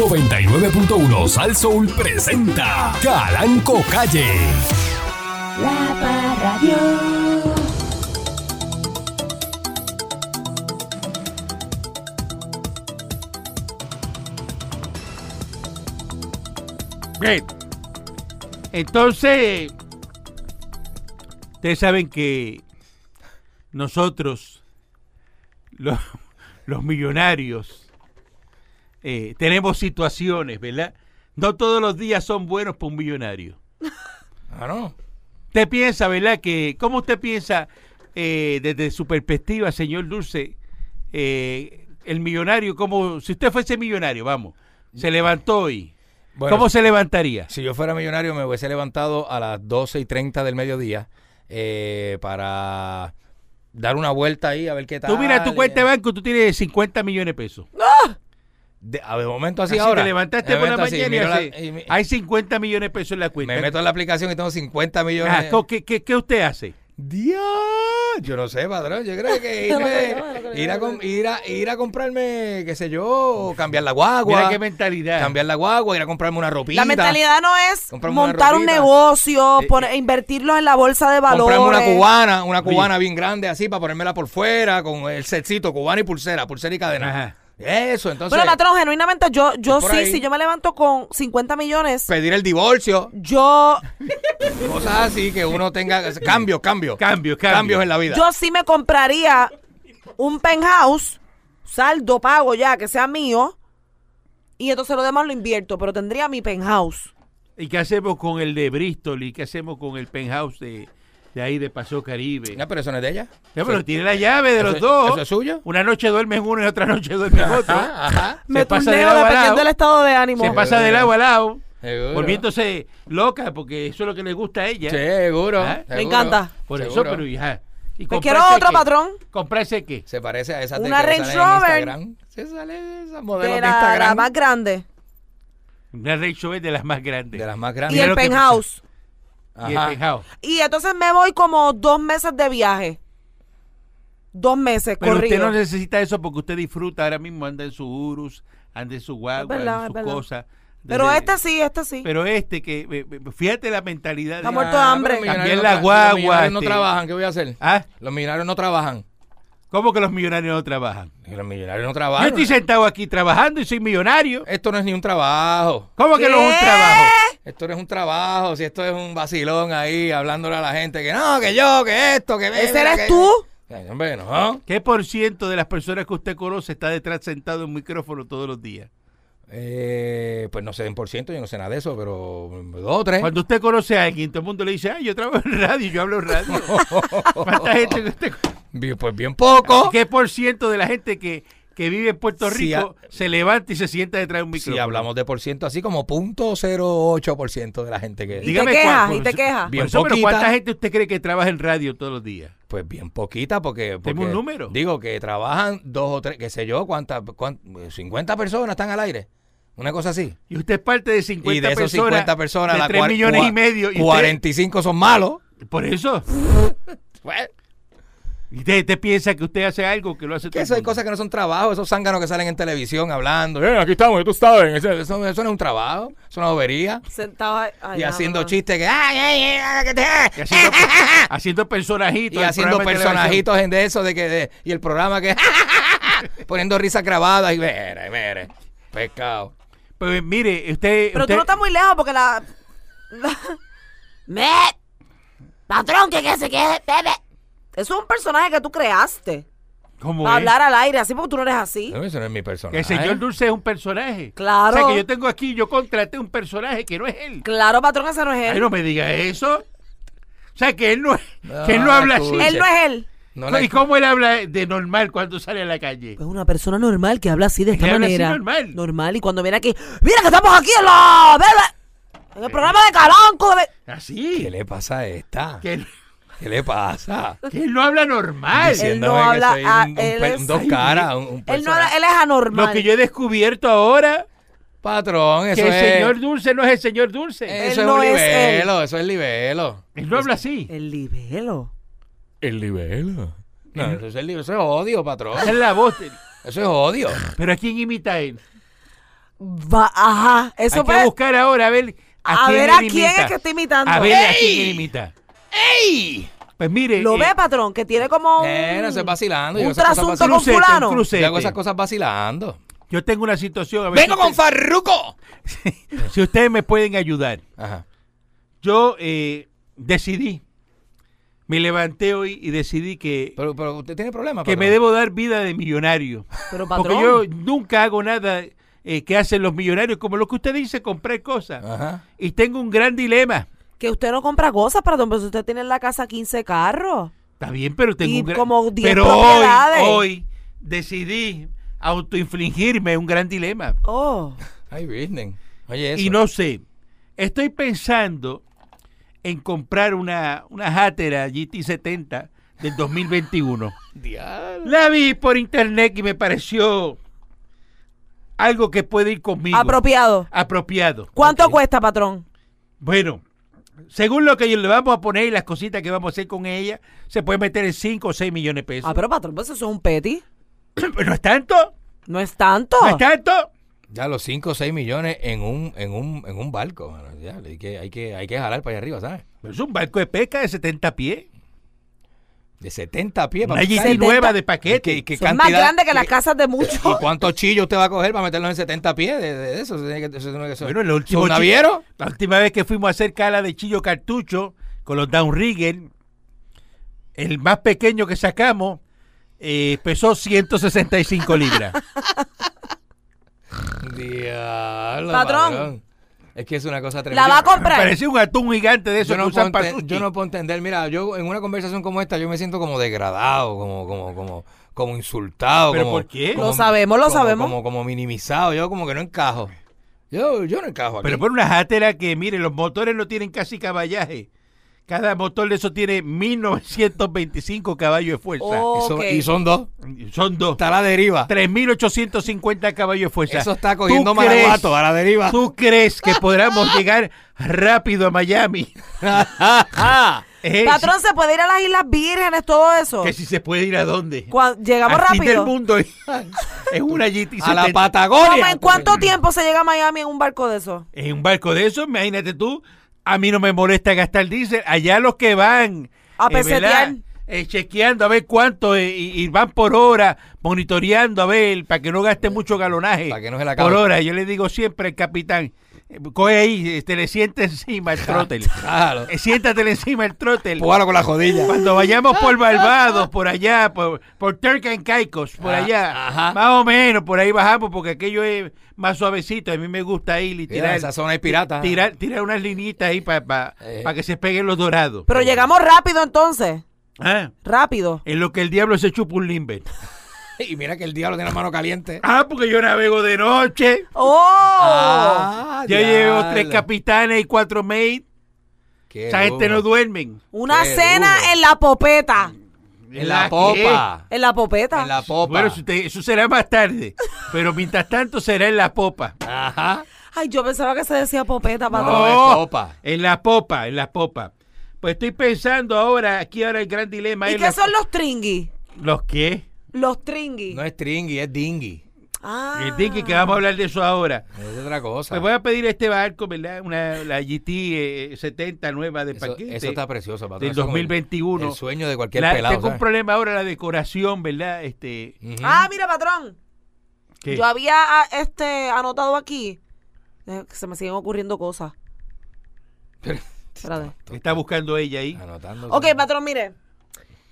99.1 Sal Soul presenta Calanco Calle. La Parradio. Bien. Entonces, ustedes saben que nosotros, los, los millonarios, eh, tenemos situaciones, ¿verdad? No todos los días son buenos para un millonario. Ah, no. Usted piensa, ¿verdad? Que, ¿Cómo usted piensa eh, desde su perspectiva, señor Dulce, eh, el millonario, como si usted fuese millonario, vamos, se levantó hoy, Bueno, ¿cómo se levantaría? Si yo fuera millonario, me hubiese levantado a las 12 y 30 del mediodía eh, para dar una vuelta ahí a ver qué tal. Tú mira tu cuenta de eh. banco, tú tienes 50 millones de pesos. De, a ver, momento así, Así ahora. te levantaste De por la mañana y la- así, y mi- hay 50 millones de pesos en la cuenta. me meto en la aplicación y tengo 50 millones. Ajá, ¿co- ¿qué, qué, qué usted hace? Dios, yo no sé, padrón. Yo creo que irme- ir, a, com- ir, a, ir a comprarme, qué sé yo, cambiar la guagua. Mira qué mentalidad. cambiar la guagua, ir a comprarme una ropita. La mentalidad no es montar un negocio, Eh, poner- invertirlo en la bolsa de valores. Comprarme una cubana, una cubana bien grande así para ponérmela por fuera con el setcito, cubana y pulsera, pulsera y cadena. Ajá. Eso, entonces Bueno, patrón, genuinamente, yo, yo sí, ahí. si yo me levanto con 50 millones, pedir el divorcio, yo, cosas así que uno tenga cambio, cambio, Cambio, cambio. cambios en la vida. yo sí me compraría un penthouse, saldo pago ya, que sea mío, y entonces lo demás lo invierto, pero tendría mi penthouse. ¿Y qué hacemos con el de Bristol? ¿Y qué hacemos con el penthouse de, de ahí de Paseo Caribe? Ya, pero eso no es de ella. Ya, pero tiene la llave de eso- los dos. ¿eso es suyo? Una noche duerme en uno y otra noche duerme en otro. Ajá, ajá. Me pasa de turneo lado a dependiendo lado. del estado de ánimo. Se pasa de lado a lado, Seguro. volviéndose loca, porque eso es lo que le gusta a ella. Seguro. Ah, seguro. Me encanta. Por eso, pero hija. ¿Y Pues quiero otro, qué? patrón. ¿Comprarse qué? Se parece a esa de Una que Range Rover. Se sale de esas modelos De de, la, Instagram. la más grande. Una Range Rover de las más grandes. de las más Y grandes. Mira el penthouse. Y Ajá. entonces me voy como dos meses de viaje. Dos meses Pero corrido. usted no necesita eso porque usted disfruta ahora mismo, anda en su Urus, anda en su guagua, verdad, en sus cosas. Pero este sí, este sí. Pero este que, fíjate la mentalidad. Está de- muerto de hambre. millonarios la guagua, Los millonarios no este. trabajan, ¿qué voy a hacer? ¿Ah? Los millonarios no trabajan. ¿Cómo que los millonarios no trabajan? Los millonarios no Yo trabajan. estoy sentado aquí trabajando y soy millonario. Esto no es ni un trabajo. ¿Cómo que no es un trabajo? Esto no es un trabajo, si esto es un vacilón ahí hablándole a la gente que no, que yo, que esto, que ¿Ese eres que- tú? Hombre, no. ¿Qué por ciento de las personas que usted conoce está detrás sentado en un micrófono todos los días? Eh, pues no sé en por ciento, yo no sé nada de eso, pero dos o tres. Cuando usted conoce a alguien, todo el mundo le dice, ay, yo trabajo en radio, yo hablo en radio. ¿Cuánta gente que usted conoce? Bien, Pues bien poco. ¿Qué por ciento de la gente que, que vive en Puerto Si Rico se levanta y se sienta detrás de un micrófono? Si hablamos de por ciento, así como punto .08 por ciento de la gente que... Y te quejas, y te quejas. Bien eso, pero. ¿cuánta gente usted cree que trabaja en radio todos los días? Pues bien poquita, porque, porque... Deme un número. Digo que trabajan dos o tres, qué sé yo, cuántas, cuán- 50 personas están al aire. Una cosa así. Y usted es parte de 50 y de esos personas, 50 personas, de la 3 cua- millones y medio. Y usted- 45 son malos. por eso. Y usted, usted piensa que usted hace algo que lo hace todo que eso hay cosas que no son trabajo, esos zánganos que salen en televisión hablando. "Eh, aquí estamos, tú sabes. Eso, eso- eso no es un trabajo, es una bobería. Sentado ahí. Ay, y haciendo chistes que... Ay, ay, ay, que te- Y haciendo, haciendo personajitos. y en haciendo personajitos en de eso de que de- y el programa que poniendo risas grabadas y mire, mire, pescado. Pues mire, usted... Pero usted tú no estás muy lejos porque la. la- ¡Me! Patrón, que que se quede, bebe. Eso es un personaje que tú creaste. ¿cómo Para es? hablar al aire, así porque tú no eres así. No, eso no es mi personaje. Que el señor Dulce es un personaje. Claro. O sea, que yo tengo aquí, yo contraté un personaje que no es él. Claro, patrón, ese no es él. Ay, no me diga eso. O sea, que él no, es- No, que él no habla así. Él no es él. No ¿Y cómo él habla de normal cuando sale a la calle? Es una persona normal que habla así de esta Que habla así manera. normal. Normal. Y cuando viene aquí, mira que estamos aquí en la. En el programa de Calanco. bebe". Así. ¿Qué le pasa a esta? Que él, ¿Qué le pasa? que él no habla normal. Diciéndome no que habla soy a- un, un él pe- es- un dos caras, un, Él, no, él es anormal. Lo que yo he descubierto ahora, Patrón, eso que el es... señor Dulce no es el señor Dulce. Eso Él es no un es libelo, eso es libelo. él no habla así. El libelo. El libelo. No, eso es, el libelo, eso es odio, patrón. Esa es la voz. de- Eso es odio. Pero ¿a quién imita él? Va, ajá. Eso Hay que fue. buscar ahora a ver a, A quién ver él a quién es que está imitando. A ver a quién él imita. ¡Ey! Pues mire. Lo eh, ve, patrón, que tiene como un, Eh, no vacilando. un trasunto con crucete, un fulano. crucete. Yo hago esas cosas vacilando. Yo tengo una situación. a ver ¡Vengo si con usted- Farruco! Si ustedes me pueden ayudar. Ajá. Yo eh, decidí, me levanté hoy y decidí que, Pero, pero usted tiene problemas. que me debo dar vida de millonario. Pero Porque patrón. yo nunca hago nada eh, que hacen los millonarios, como lo que usted dice, comprar cosas. Ajá. Y tengo un gran dilema. Que usted no compra cosas, patrón, pero si usted tiene en la casa 15 carros. Está bien, pero tengo Y un gran... como 10 Pero propiedades. hoy, hoy decidí autoinfligirme un gran dilema. Oh. Ay, Virgen. Oye, eso. Y no sé, estoy pensando en comprar una, una Hatera GT70 del 2021. Diablo. La vi por internet y me pareció algo que puede ir conmigo. Apropiado. apropiado. ¿Cuánto cuesta, patrón? Bueno, según lo que le vamos a poner y las cositas que vamos a hacer con ella, se puede meter en 5 o 6 millones de pesos. Ah, pero patrón, pues eso es un petty. Pero no es tanto, No es tanto. no es tanto. Ya los 5 o 6 millones en un, en un, en un barco. Ya, hay, que, hay, que, hay que jalar para allá arriba, ¿sabes? Pero es un barco de pesca de 70 pies. De 70 pies. Una GT nueva de ¿Y paquete. qué- qué es más grande que las casas de ¿Y muchos. cuántos chillos usted va a coger para meterlos en 70 pies de, de- de eso? Eso tiene que- eso Bueno, el último ¿Son chi- navieros? La última vez que fuimos a hacer cala de chillo cartucho con los downrigger, el más pequeño que sacamos eh, pesó 165 libras. Diablo, Patrón. Es que es una cosa tremenda. La va a comprar. parecía un atún gigante de esos yo no, que usan puedo para sushi. yo no puedo entender, mira, yo en una conversación como esta yo me siento como degradado, como como como como insultado, ¿Pero como, por qué? como- Lo sabemos, lo como- sabemos. Como, como minimizado, yo como que no encajo. Yo yo no encajo aquí. Pero por una játera que, mire, los motores no tienen casi caballaje. Cada motor de eso tiene 1925 caballos de fuerza. Oh. y, son, ok. y son dos. Son dos. Está a la deriva. 3.850 caballos de fuerza. Eso está ¿Tú cogiendo crees- marabato a la deriva. ¿Tú crees que podamos llegar rápido a Miami? Patrón, ¿se puede ir a las Islas Vírgenes, todo eso? Que si se puede ir a dónde. Llegamos Al fin del rápido. mundo es una GT70. a la ¿Cómo, Patagonia. ¿En cuánto tiempo se llega a Miami en un barco de eso? En un barco de eso, imagínate tú, a mí no me molesta gastar diésel. Allá los que van A eh. Eh, chequeando a ver cuánto eh, y, y van por hora, monitoreando a ver para que no gaste mucho galonaje. Para que no se la por hora. Yo le digo siempre al capitán, coge ahí, te le siente encima el trotel. Claro. Siéntatele encima el trotel. Pújalo con la jodilla. Cuando vayamos por Barbados, por allá, por, por Turk and Caicos, por Ah, allá, ajá. más o menos, por ahí bajamos, porque aquello es más suavecito. A mí me gusta ir y Mira, tirar, esa zona es pirata. tirar, tirar unas linitas ahí para Eh. que se peguen los dorados. Pero llegamos rápido entonces. Ah, Rápido. en lo que el diablo se chupa un limber. Y mira que el diablo tiene la mano caliente. Ah, porque yo navego de noche. ¡Oh! Ah, Ya llevo diablo. tres capitanes y cuatro maids. Qué Esa gente no duermen. Una Qué cena duro. en la popeta. En la qué? popa. En la popeta. En la popa. Bueno, eso, te- eso será más tarde. Pero mientras tanto será en la popa. Ajá. Ay, yo pensaba que se decía popeta, patrón. No, es popa. En la popa, en la popa. Pues estoy pensando ahora, aquí ahora el gran dilema ¿Y es qué la- son los tringui? ¿Los qué? Los tringui. No es stringy, es dingy. Ah. El tiki, que vamos a hablar de eso ahora. Es otra cosa. Me voy a pedir este barco, ¿verdad? Una, la GT eh, 70 nueva de eso, paquete. eso está precioso, patrón. del Eso es el- 2021. El sueño de cualquier La- pelado. tengo un ¿sabes? problema ahora, la decoración, ¿verdad? Este. Ah, mira, patrón. ¿qué? Yo había ah, este anotado aquí. Eh, que se me siguen ocurriendo cosas. Espérate. ¿Qué está buscando ella ahí? Anotando. Ok, patrón, mire.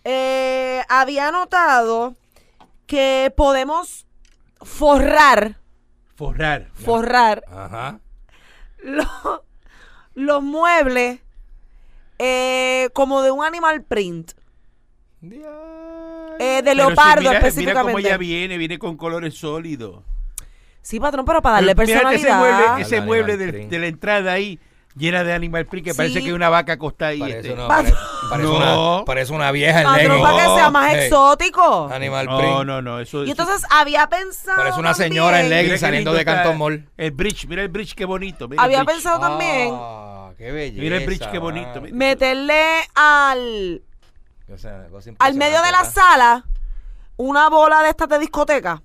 Eh, había anotado que podemos forrar, Forrar. forrar Ajá. los, los muebles eh, como de un animal print. Eh, de Pero si leopardo mira, específicamente. Mira cómo ella viene, viene con colores sólidos. Sí, patrón, pero para darle Pero fíjate ese personalidad. mueble, ese mueble de la entrada ahí, llena de animal print, que Sí. parece que hay una vaca acostada ahí. Parece, este. una, Patrón. pare- parece, No. una, parece una vieja en para que sea más Hey, exótico. Animal No, print. no, no, eso Y eso- entonces había pensado. Parece una también- señora en qué saliendo de Canton Mall. El bridge, mira el bridge, qué bonito. Mira Había pensado también Ah, qué belleza. Mira el bridge, qué bonito. meterle al, O sea, cosa al medio de la sala una bola de estas de discoteca.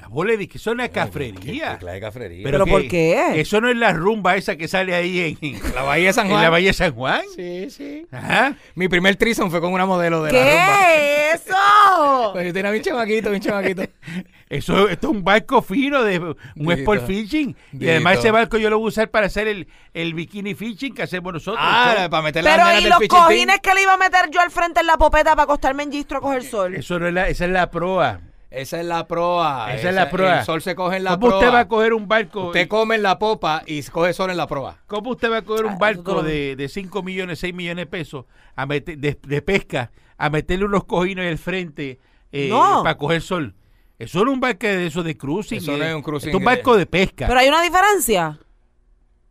La bola de que eso es una ¿Qué, cafrería. qué cafrería? ¿Pero por qué? Eso no es la rumba esa que sale ahí en, la Bahía de San en Juan. la Bahía de San Juan. Sí, sí. Ajá. Mi primer trison fue con una modelo de la rumba. ¿Qué es eso? Pues yo tenía mi chamaquito, mi chamaquito. Eso esto es un barco fino de un Dito. sport fishing. Y además ese barco yo lo voy a usar para hacer el, el bikini fishing que hacemos nosotros. Ah, Eso- para meter las Pero y del los team. cojines que le iba a meter yo al frente en la popeta para acostarme en gistro a coger sol. Eso no es la, esa es la proa. Esa es la proa. Esa es la proa. El sol se coge en la ¿Cómo proa. usted va a coger un barco? Usted come en la popa y coge sol en la proa. ¿Cómo usted va a coger Ah, un eso barco de, de 5 millones, 6 millones de pesos a meter, de, de pesca a meterle unos cojines al frente eh, No. para coger sol? Eso no es un barco de eso de cruising. Eso no eh, es un cruising Es un barco de pesca. Pero hay una diferencia.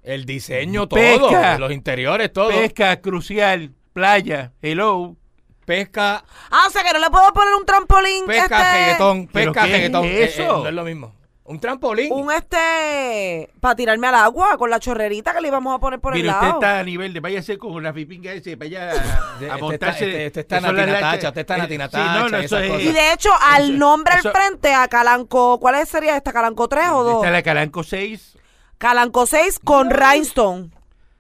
El diseño, todo. Pesca. Los interiores, todo. pesca, crucial, playa, hello. Pesca, Ah, o sea que no le puedo poner un trampolín. pesca, este, reggaetón. ¿Pero Pesca, qué es reggaetón. Eh, eso? eh, no es lo mismo. Un trampolín. Un este. Para tirarme al agua con la chorrerita que le íbamos a poner por el usted lado. está a nivel de váyase con la pipinga ese, vaya a, a está- montarse. este- este está que son las Natina lanchas- Tacha, usted está eh, Natina sí, no, no, y eso es-. Y de hecho, al Eso- nombre eso- al frente, a Calanco. ¿Cuál sería esta? ¿Calanco 3 o 2? Está la Calanco 6 Calanco 6 con Rhinestone.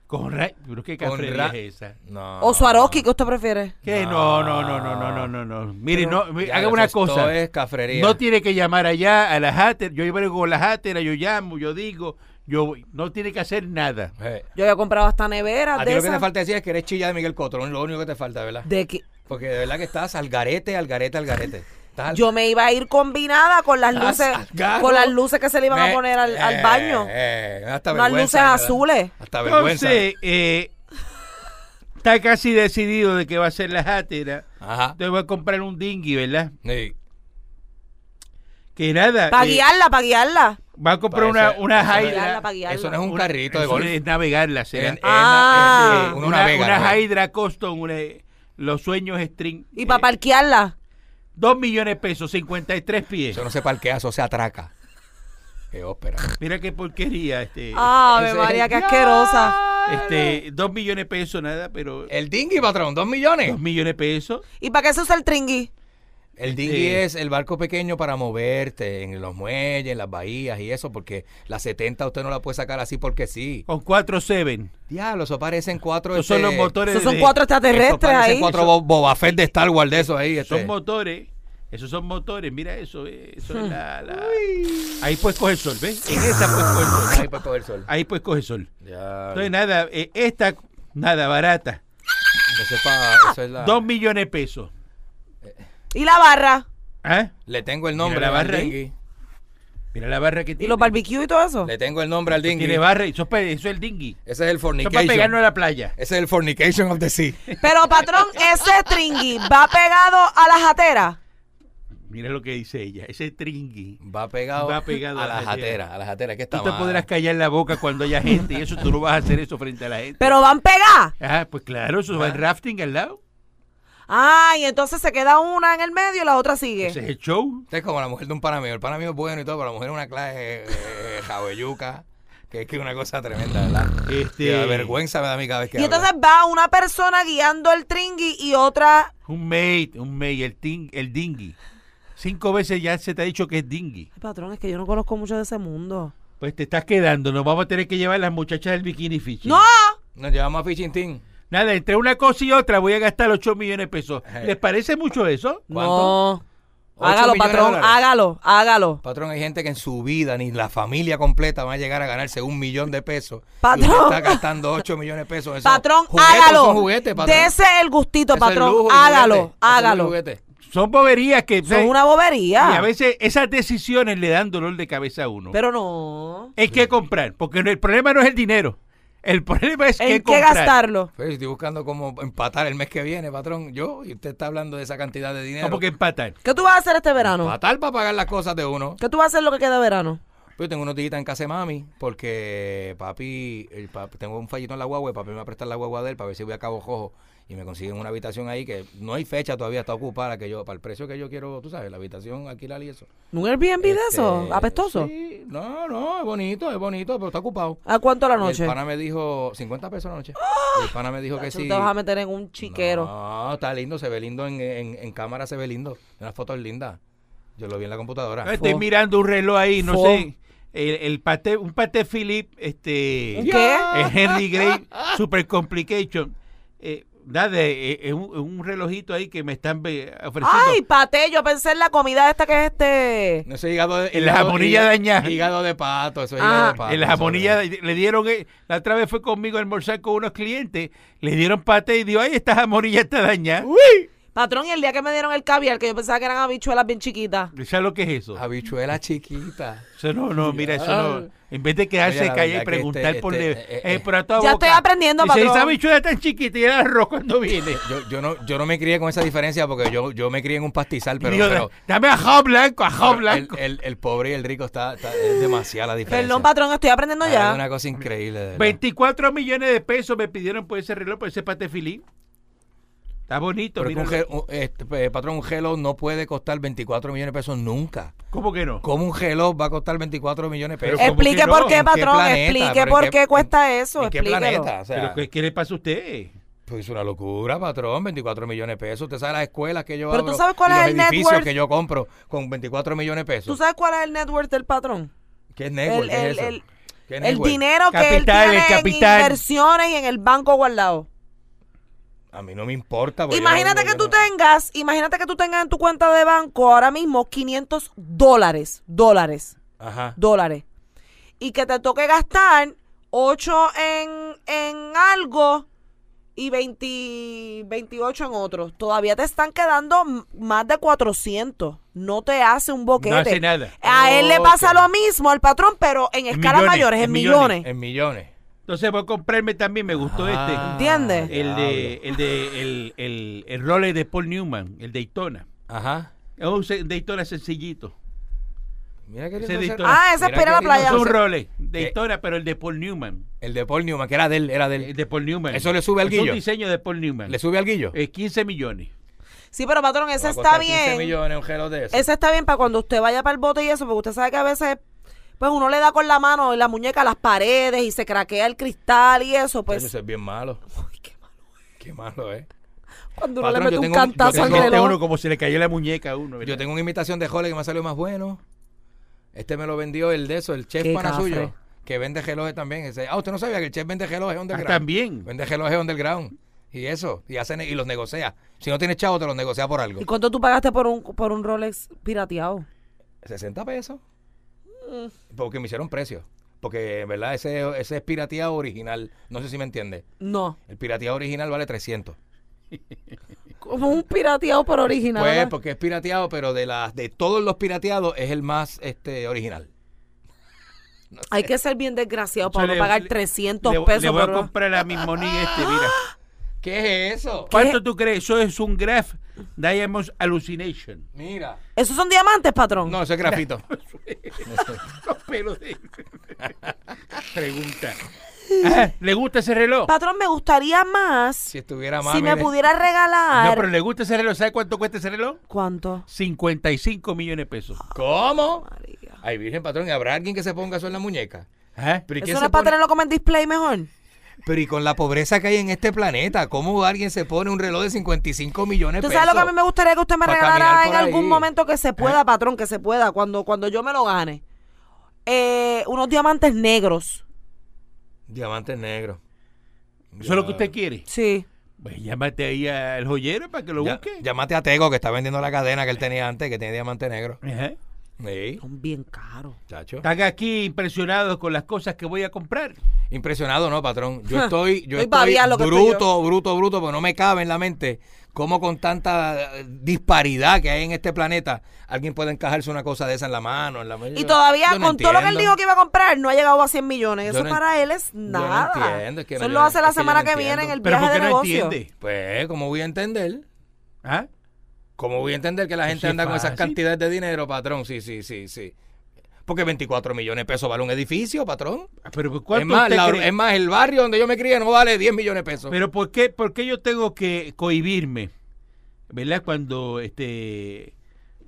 Con ra- pero qué cafrería ra- es esa. No. O Swarovski, ¿qué usted prefiere? ¿Qué? No, no, no, no, no, no, no, no. Mire, Pero- no, mi- Ya, haga una cosa. es cafrería. No tiene que llamar allá a la Hatter. Yo llevo con la Hatter, yo llamo, yo digo, yo voy. no tiene que hacer nada. Eh, Yo había comprado hasta neveras A ti de lo que te esas. falta decir es que eres chilla de Miguel Cotro. Lo único que te falta, ¿verdad? De que Porque de verdad que estás al garete, al garete, al garete. Yo me iba a ir combinada con las luces, con las luces que se le iban Me- a poner al, al eh, baño. eh, hasta Unas luces azules. Hasta vergüenza. Entonces, eh, está casi decidido de que va a ser la. Ajá. Entonces voy a comprar un dinghy, ¿verdad? Sí. Que nada. Para eh, guiarla, para guiarla. va a comprar una, una Hydra. Eso no es un Una- carrito de eso golf. es navegarla, será. Ah. una, una una ¿no? Hydra Custom, una- los sueños string. Y eh, para parquearla. Dos millones de pesos, 53 pies. Eso no se parquea, eso se atraca. Qué ópera. Mira qué porquería. Este, Ave ese- María, qué asquerosa. este, dos millones de pesos, nada, pero El dinghy, patrón, dos millones. dos millones de pesos. ¿Y para qué se usa el tringui? El Este- dinghy es el barco pequeño para moverte en los muelles, en las bahías y eso, porque la 70 usted no la puede sacar así porque sí. Con cuatro Seven. Diablo, eso parecen cuatro. Esos son este, los motores. Esos son de- cuatro eso extraterrestres parecen ahí. cuatro Bo- Boba Fett de Star Wars de esos ahí. este. Son motores. Esos son motores. Mira eso. eh, Eso Hmm. es la, la- Ahí puedes coger sol, ¿ves? En esa puedes coger sol. Ahí puede coger sol. Ahí puedes coger sol. Ya. Entonces, nada, eh, esta, nada, barata. Eso es pa- eso es la- Dos millones de pesos. ¿Y la barra? ¿Ah? Le tengo el nombre Mira la al barra ahí. dinghy. Mira la barra que ¿Y tiene. los barbecue y todo eso? Le tengo el nombre al dinghy. Tiene barra y eso, es eso es el dinghy. Ese es el Eso es para fornication. pegarnos a la playa. Ese es el fornication of the sea. Pero, patrón, ese tringui va pegado a la jatera. Mira lo que dice ella. Ese tringui. Va pegado, Va pegado a a la la jatera. A la jatera, que está Tú te mal. podrás callar la boca cuando haya gente y eso tú no vas a hacer eso frente a la gente. Pero van pegadas. Ah, pues claro, eso va el rafting al lado. Ah, y entonces se queda una en el medio y la otra sigue. Ese es el show. Es como la mujer de un pana mío. El pana mío es bueno y todo, pero la mujer es una clase eh, jabelluca, que es que es una cosa tremenda, ¿verdad? Este- Que vergüenza me da a mí cada vez que Y entonces va una persona guiando el tringui y otra. Un mate, un mate, el, ting, el dinghy. Cinco veces ya se te ha dicho que es dinghy. Ay, patrón, es que yo no conozco mucho de ese mundo. Pues te estás quedando. Nos vamos a tener que llevar las muchachas del bikini fishing. ¡No! Nos llevamos a Fishing Team. Nada, entre una cosa y otra voy a gastar 8 millones de pesos. ¿Les parece mucho eso? ¿Cuánto? No. ¿Ocho Hágalo, patrón, hágalo, hágalo. Patrón, hay gente que en su vida, ni la familia completa, va a llegar a ganarse un millón de pesos. Patrón. Y usted está gastando 8 millones de pesos. esos Patrón, juguetes, hágalo. Son juguetes, patrón. Dese el gustito, patrón. lujo hágalo, juguete. Eso es hágalo. Son boberías que... Son una bobería. Y a veces esas decisiones le dan dolor de cabeza a uno. Pero no. es que comprar, porque el problema no es el dinero. El problema es que ¿En qué comprar. gastarlo? Pues, estoy buscando cómo empatar el mes que viene, patrón. Yo, y usted está hablando de esa cantidad de dinero. ¿Cómo que empatar? ¿Qué tú vas a hacer este verano? Empatar para pagar las cosas de uno. ¿Qué tú vas a hacer lo que queda de verano? Pues yo tengo unos días en casa de mami, porque papi, el papi- tengo un fallito en la guagua y papi me va a prestar la guagua de él para ver si voy a Cabo Jojo y me consiguen una habitación ahí que no hay fecha todavía, está ocupada, que yo, para el precio que yo quiero, tú sabes, la habitación alquilar y eso. ¿Un Airbnb de eso? Este, ¿Apestoso? Sí, no, no, es bonito, es bonito, pero está ocupado. ¿A cuánto a la Y noche? El pana me dijo 50 pesos a la noche. Y el pana me dijo que sí. te vas a meter en un chiquero. No, está lindo, se ve lindo en, en, en cámara, se ve lindo. Unas fotos lindas. Yo lo vi en la computadora. Estoy Fo. mirando un reloj ahí, no Fo. sé. El, el un paté Philip, este. ¿Un qué? El Henry Gray Super Complication. Eh, nada, eh, es un, un relojito ahí que me están eh, ofreciendo. Ay, pate, yo pensé en la comida esta que es este. No sé, hígado de. En la hígado- jamonilla hígado- dañada. Hígado de pato, eso es Ah. hígado de pato. en la eso jamonilla es. le dieron, eh, la otra vez fue conmigo a almorzar con unos clientes, le dieron paté y dijo, ay, esta jamonilla está dañada. Patrón, y el día que me dieron el caviar, que yo pensaba que eran habichuelas bien chiquitas. ¿Sabes lo que es eso? Habichuela chiquita. Eso no, no, mira, eso no. En vez de quedarse callado y preguntar este- por... este, le- eh, eh, eh, pero a toda Ya boca. estoy aprendiendo, patrón. esa bichuela tan chiquita y el arroz cuando viene. Yo, yo, no, yo no me crié con esa diferencia porque yo, yo me crié en un pastizal, pero, Digo, pero- dame ajo blanco, el, blanco. el, el pobre y el rico está, está- es demasiada la diferencia. Perdón, patrón, estoy aprendiendo Ah, ya. Es una cosa increíble. de verdad. 24 millones de pesos me pidieron por ese reloj, por ese pate filín. Está bonito, Pero que mira. un gel- un- este, patrón, un gelo no puede costar 24 millones de pesos nunca. ¿Cómo que no? ¿Cómo un gelo va a costar 24 millones de pesos? Pero ¿cómo Explique por qué, ¿En qué patrón. planeta? Explique ¿Pero en por qué- cuesta eso. ¿En qué Explíquelo. planeta? O sea, ¿Pero qué, qué le pasa a usted? Pues es una locura, patrón, 24 millones de pesos. Usted sabe las escuelas que yo Pero tú sabes cuál y es los el edificios worth. que yo compro con 24 millones de ¿Tú pesos. sabes cuál es el net worth del patrón? ¿Qué es network? El, ¿Qué es el- eso? el- ¿Qué es el network? dinero que él Capital, el tiene en inversiones y en el banco guardado. A mí no me importa. Imagínate que yo tú no- tengas, imagínate que tú tengas en tu cuenta de banco ahora mismo 500 dólares, dólares, Ajá. dólares. Y que te toque gastar 8 en, en algo y 20, 28 en otro. Todavía te están quedando más de 400. No te hace un boquete. No hace nada. A él le pasa lo mismo al patrón, pero en escalas millones, mayores, en, en millones. millones. En millones. Entonces voy a comprarme también, me gustó Ah, ¿Entiendes? este. El de, el de, el, el, el Rolex de Paul Newman, el Daytona. Ajá. Es un se- Daytona sencillito. Mira que Ese lindo Daytona. Ah, ese Mira espera la playa. Es un ese- Rolex, Daytona, pero el de Paul Newman. El de Paul Newman, que era de él, era de El él. de Paul Newman. ¿Eso le sube al Es guillo? un diseño de Paul Newman. ¿Le sube al guillo? Eh, 15 millones. Sí, pero patrón, ese Va a está costar 15 bien. millones un gelo de eso. Ese está bien para cuando usted vaya para el bote y eso, porque usted sabe que a veces pues uno le da con la mano y la muñeca a las paredes y se craquea el cristal y eso, pues Eso es bien malo. Qué malo, ¿eh? cuando uno Patrón, le mete un cantazo al tengo- Este reloj. uno como se le cayó la muñeca a uno. ¿verdad? Yo tengo una imitación de Jole que me salió más bueno. Este me lo vendió el de eso, el chef Qué pana cafre. suyo, que vende relojes también. Ese- ah, usted no sabía que el chef vende relojes Ah, underground. también. Vende relojes underground. Y eso, y hacen y los negocia. Si no tienes chavo, te los negocia por algo. ¿Y cuánto tú pagaste por un, por un Rolex pirateado? 60 pesos. Porque me hicieron precio. Porque, en verdad, ese, ese es pirateado original. No sé si me entiende. No, El pirateado original vale 300. como un pirateado por original. Pues, ¿verdad? porque es pirateado, pero de las de todos los pirateados es el más este original. Hay que ser bien desgraciado para no pagar le- 300 le, pesos le voy por a comprar a mi money este, mira. ¿Qué es eso? ¿Cuánto tú crees? Eso es un Graph Diamonds Hallucination. Mira. ¿Esos son diamantes, patrón? No, ese es grafito. Los pelos de... Pregunta. ¿Le gusta ese reloj? Patrón, me gustaría más si estuviera más. si me pudiera No, regalar. pero ¿le gusta ese reloj? ¿Sabe cuánto cuesta ese reloj? ¿Cuánto? 55 millones de pesos. ¿Cómo? María. Ay, Virgen Patrón, ¿y ¿habrá alguien que se ponga eso en la muñeca? Ajá. ¿Pero y, quién ¿Eso no es para tenerlo como en display mejor? Pero y con la pobreza que hay en este planeta, ¿cómo alguien se pone un reloj de 55 millones de ¿Tú pesos? sabes lo que a mí me gustaría que usted me regalara en algún ahí. ¿Eh? momento que se pueda, patrón, que se pueda, cuando, cuando yo me lo gane? Eh, unos diamantes negros. Diamantes negros. ¿Eso es lo que usted quiere? Sí. Pues llámate ahí al joyero para que lo Ya- busque. llámate a Tego, que está vendiendo la cadena que él tenía antes, que tiene diamante negro. Ajá. Sí, Son bien caros. chacho. Están aquí impresionados con las cosas que voy a comprar. Impresionado, ¿no, patrón? Yo estoy, yo estoy estoy bruto, bruto, bruto, porque no me cabe en la mente cómo con tanta eh, disparidad que hay en este planeta alguien puede encajarse una cosa de esa en la mano, en la Y todavía, no con todo lo que él dijo que iba a comprar, no ha llegado a 100 millones. Eso no para él es no nada. entiendo, es que Eso no, lo hace la que semana no que viene en el Pero viaje ¿por de no negocio. entiende? Pues, ¿cómo voy a entender? ¿Ah? ¿Cómo voy a entender que la gente sí anda con esas cantidades de dinero, patrón? Sí, sí, sí, sí. Porque 24 millones de pesos vale un edificio, patrón. Pero Es ¿cuánto más, usted la- cree? es más, el barrio donde yo me crié no vale 10 millones de pesos. Pero ¿por qué, por qué yo tengo que cohibirme? ¿Verdad? Cuando este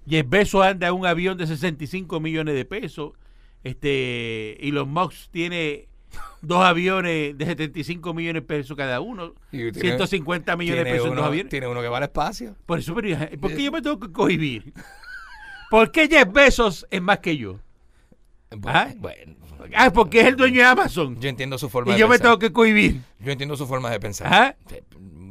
Jeff Bezos anda en un avión de 65 millones de pesos, este Elon Musk tiene dos aviones de 75 millones de pesos cada uno, Y tiene- 150 millones de pesos en dos aviones. tiene uno que vale espacio. Por eso, pero, ¿por qué yo me tengo que cohibir? ¿Por qué Jeff Bezos es más que yo? ¿Ah? Bueno, Ah, porque es el dueño de Amazon. yo entiendo su forma Y de yo me tengo que cohibir. Yo entiendo su forma de pensar. ¿Ah?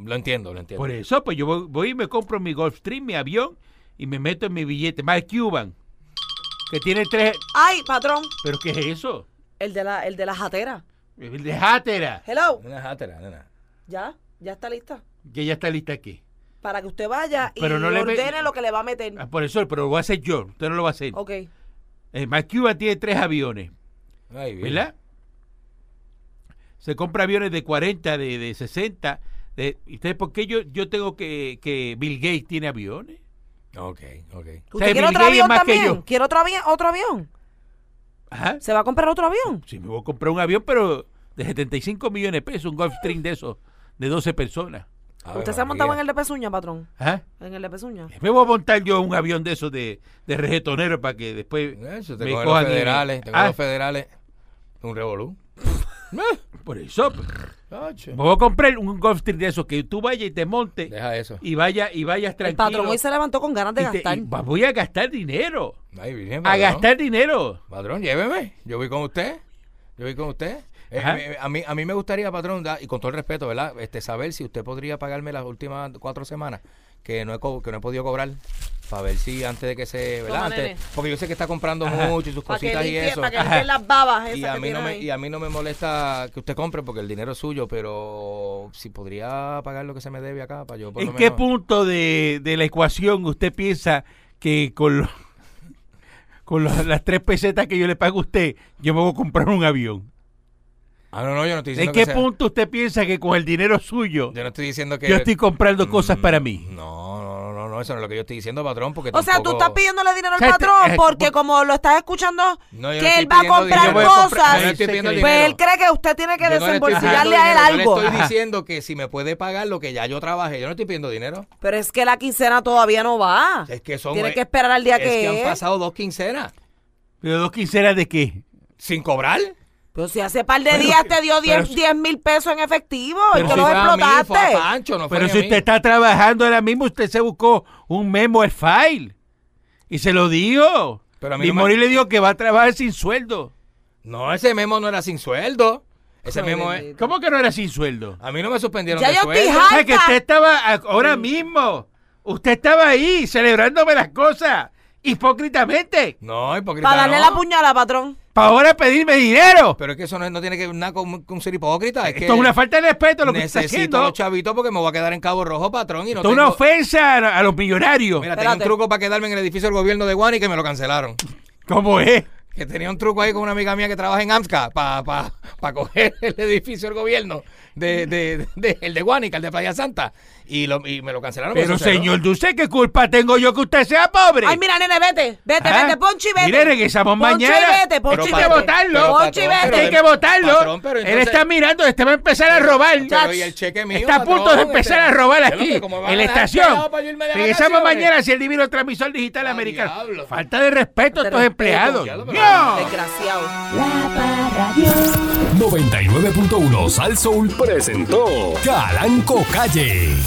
Lo entiendo, lo entiendo. Por eso, pues yo voy, voy y me compro mi Gulfstream, mi avión, y me meto en mi billete. Más Cuban, que tiene tres... Ay, patrón, ¿Pero qué es eso? El de la, el de la jatera. El de Hatera, Hello, Una játera, nena. ya, ya está lista. que ya está lista aquí. Para que usted vaya y Pero no le ordene lo que le va a meter. Ah, por eso, pero lo voy a hacer yo. Usted no lo va a hacer. Ok. Eh, Cuban tiene tres aviones, Ay, bien. ¿verdad? Se compra aviones de 40, de, de 60. De, ¿Y usted por qué yo, yo tengo que, que Bill Gates tiene aviones? Ok, ok. ¿Usted sea, quiere Bill otro Gates es avión más que también? yo. ¿Quiere otro avión? ¿Otro avión? Ajá. ¿Se va a comprar otro avión? Si me voy a comprar un avión, pero de 75 millones de pesos, un Gulfstream de esos, de 12 personas. Ave ¿Usted se ha montado en el de Pezuña, patrón? En el de Pezuña. Me voy a montar yo un avión de esos de, de regetonero para que después Eso, te me cogen los cojan y- federales, te Ah, los federales. Un revolú. Por eso, pues, Voy a comprar un Gulfstream de esos que tú vayas y te montes Deja eso. y vaya y vayas El tranquilo. patrón hoy se levantó con ganas de y te- gastar. y va- voy a gastar dinero. Ay, bien, A patrón. gastar dinero. Padrón, lléveme. Yo voy con usted. Yo voy con usted. Eh, me- a, mí, a mí me gustaría, patrón, da- y con todo el respeto, ¿verdad? Este, saber si usted podría pagarme las últimas cuatro semanas que no he, co- que no he podido cobrar. Para ver si antes de que se. porque yo sé que está comprando Ajá. mucho y sus cositas y eso. para que limpie las babas esas Y a, que mí no me, y a mí no me molesta que usted compre porque el dinero es suyo, pero si podría pagar lo que se me debe acá para yo por ¿En lo qué menos- punto de, de la ecuación usted piensa que con, lo- con lo- las tres pesetas que yo le pago a usted, yo me voy a comprar un avión? Ah, no, no, yo no estoy ¿En diciendo qué que sea- punto usted piensa que con el dinero suyo Yo no estoy diciendo que... yo estoy comprando cosas Mm, para mí? No, no, no, no, eso no es lo que yo estoy diciendo, patrón, porque O sea, tú tampoco- estás pidiéndole dinero al O sea, te- patrón eh, porque por- como lo estás escuchando No, yo no que estoy él va a pidiendo comprar dinero. Yo voy a comprar- cosas, yo no estoy pidiendo Pues dinero. él cree que usted tiene que Yo no le estoy desembolsillarle pidiendo a él dinero, algo. Yo le estoy Ajá. diciendo que si me puede pagar lo que ya yo trabajé, yo no estoy pidiendo dinero. Pero es que la quincena todavía no va. Es que son... Tiene que esperar al día es que que han es. pasado dos quincenas ¿Pero dos quincenas de qué? sin cobrar. Pero si hace par de Pero días te dio pero 10 si- 10 mil pesos en efectivo y si los mí, explotaste. a Pancho, no Pero si mí. usted está trabajando ahora mismo, usted se buscó un memo al file y se lo dio. Pero a mí y no me- le dijo que va a trabajar sin sueldo. No, ese memo no era sin sueldo. Ese memo es... ¿Cómo que no era sin sueldo? A mí no me suspendieron Ya de yo estoy sueldo. O sea, que usted estaba ahora mismo. Usted estaba ahí celebrándome las cosas hipócritamente No, hipócrita Para darle no. la puñalada, patrón. Para ahora pedirme dinero. Pero es que eso no, no tiene que ver nada con, con ser hipócrita. Es que Esto es una falta de respeto lo que está necesito haciendo. los chavitos porque me voy a quedar en Cabo Rojo, patrón. Y no Esto es una tengo- ofensa a, a los millonarios. Mira, tenía un Espérate. truco para quedarme en el edificio del gobierno de Guani que me lo cancelaron. ¿Cómo es? Que tenía un truco ahí con una amiga mía que trabaja en AMSCA para pa, pa coger el edificio del gobierno de, de, de- el de Guanica, el de Playa Santa. Y, lo, y me lo cancelaron. Pero señor Dulce, ¿qué culpa tengo yo que usted sea pobre? Ay, mira, nene, vete. Vete, Ah, vete, Ponchi, vete. mire, regresamos Ponchi, mañana. vete, Ponchi, Pero hay que votarlo. Ponchi, vete. Hay que votarlo. patrón, pero Él está mirando, este va a empezar a robar. Pero y el cheque mío, Está a punto de empezar este- a robar aquí, en la estación. de Regresamos mañana hacia el divino transmisor digital americano. Falta de respeto a De estos empleados. Desgraciado. La Parradio. 99.1 Sal Soul presentó Calanco Calle.